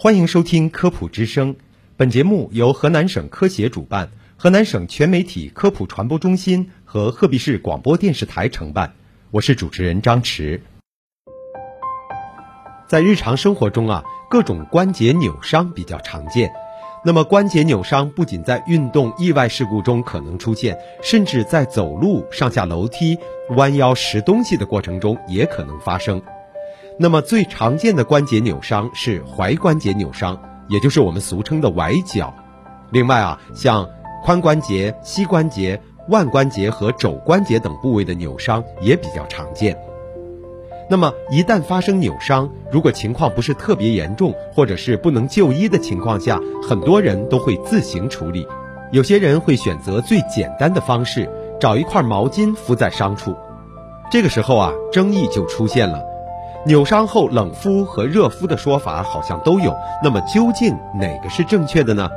欢迎收听科普之声，本节目由河南省科协主办，河南省全媒体科普传播中心和鹤壁市广播电视台承办。我是主持人张驰。在日常生活中啊，各种关节扭伤比较常见。那么，关节扭伤不仅在运动意外事故中可能出现，甚至在走路、上下楼梯、弯腰拾东西的过程中也可能发生。那么最常见的关节扭伤是踝关节扭伤，也就是我们俗称的崴脚。另外啊，像髋关节、膝关节、腕关节和肘关节等部位的扭伤也比较常见。那么一旦发生扭伤，如果情况不是特别严重，或者是不能就医的情况下，很多人都会自行处理。有些人会选择最简单的方式，找一块毛巾敷在伤处。这个时候啊，争议就出现了。扭伤后冷敷和热敷的说法好像都有，那么究竟哪个是正确的呢？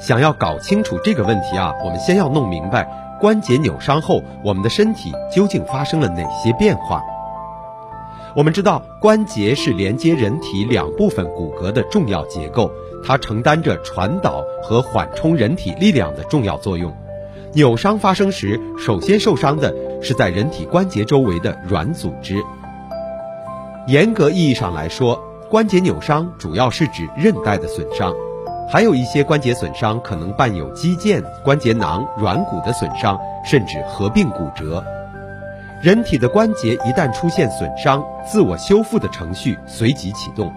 想要搞清楚这个问题啊，我们先要弄明白关节扭伤后我们的身体究竟发生了哪些变化。我们知道关节是连接人体两部分骨骼的重要结构，它承担着传导和缓冲人体力量的重要作用。扭伤发生时，首先受伤的是在人体关节周围的软组织。严格意义上来说，关节扭伤主要是指韧带的损伤，还有一些关节损伤可能伴有肌腱、关节囊、软骨的损伤，甚至合并骨折。人体的关节一旦出现损伤，自我修复的程序随即启动。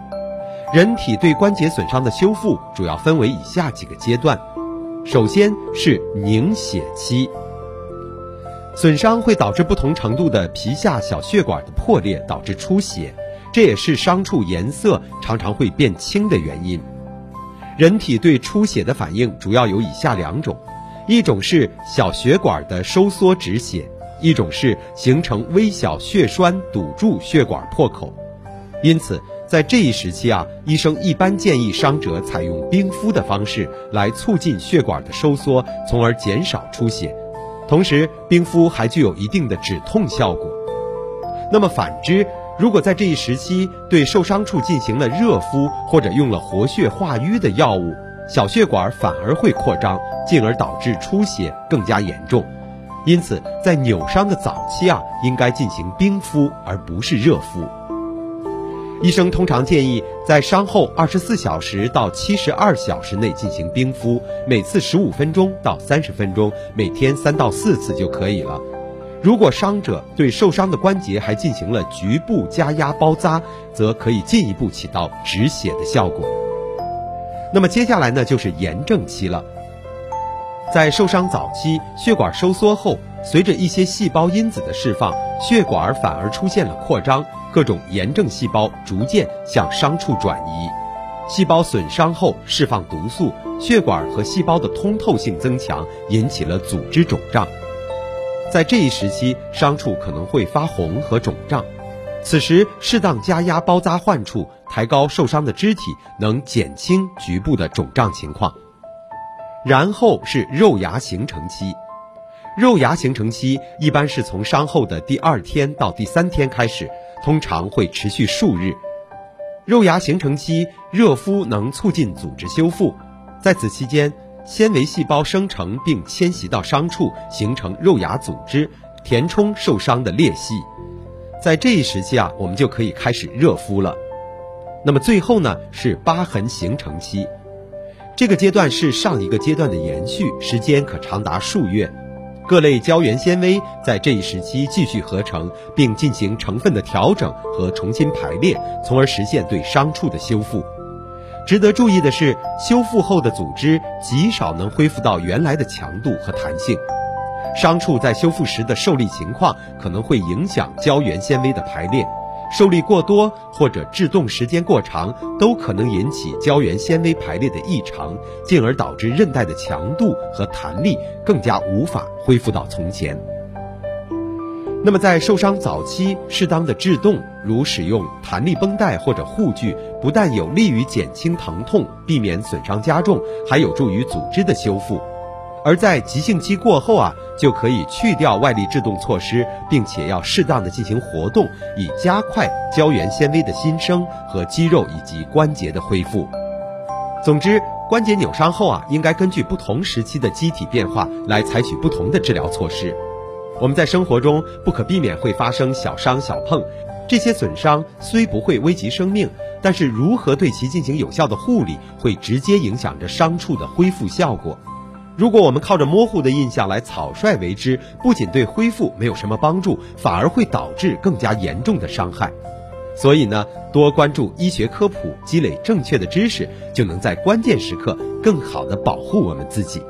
人体对关节损伤的修复主要分为以下几个阶段：首先是凝血期。损伤会导致不同程度的皮下小血管的破裂，导致出血，这也是伤处颜色常常会变青的原因。人体对出血的反应主要有以下两种：一种是小血管的收缩止血，一种是形成微小血栓堵住血管破口。因此，在这一时期啊，医生一般建议伤者采用冰敷的方式来促进血管的收缩，从而减少出血。同时，冰敷还具有一定的止痛效果。那么反之，如果在这一时期对受伤处进行了热敷，或者用了活血化瘀的药物，小血管反而会扩张，进而导致出血更加严重。因此，在扭伤的早期啊，应该进行冰敷而不是热敷。医生通常建议在伤后二十四小时到七十二小时内进行冰敷，每次十五分钟到三十分钟，每天三到四次就可以了。如果伤者对受伤的关节还进行了局部加压包扎，则可以进一步起到止血的效果。那么接下来呢，就是炎症期了。在受伤早期，血管收缩后，随着一些细胞因子的释放，血管反而出现了扩张。各种炎症细胞逐渐向伤处转移，细胞损伤后释放毒素，血管和细胞的通透性增强，引起了组织肿胀。在这一时期，伤处可能会发红和肿胀，此时适当加压包扎患处，抬高受伤的肢体，能减轻局部的肿胀情况。然后是肉芽形成期，肉芽形成期一般是从伤后的第二天到第三天开始。通常会持续数日，肉芽形成期热敷能促进组织修复，在此期间，纤维细胞生成并迁徙到伤处，形成肉芽组织，填充受伤的裂隙。在这一时期啊，我们就可以开始热敷了。那么最后呢，是疤痕形成期，这个阶段是上一个阶段的延续，时间可长达数月。各类胶原纤维在这一时期继续合成，并进行成分的调整和重新排列，从而实现对伤处的修复。值得注意的是，修复后的组织极少能恢复到原来的强度和弹性。伤处在修复时的受力情况可能会影响胶原纤维的排列。受力过多或者制动时间过长，都可能引起胶原纤维排列的异常，进而导致韧带的强度和弹力更加无法恢复到从前。那么在受伤早期，适当的制动，如使用弹力绷带或者护具，不但有利于减轻疼痛，避免损伤加重，还有助于组织的修复。而在急性期过后啊，就可以去掉外力制动措施，并且要适当的进行活动，以加快胶原纤维的新生和肌肉以及关节的恢复。总之，关节扭伤后啊，应该根据不同时期的机体变化来采取不同的治疗措施。我们在生活中不可避免会发生小伤小碰，这些损伤虽不会危及生命，但是如何对其进行有效的护理，会直接影响着伤处的恢复效果。如果我们靠着模糊的印象来草率为之，不仅对恢复没有什么帮助，反而会导致更加严重的伤害。所以呢，多关注医学科普，积累正确的知识，就能在关键时刻更好的保护我们自己。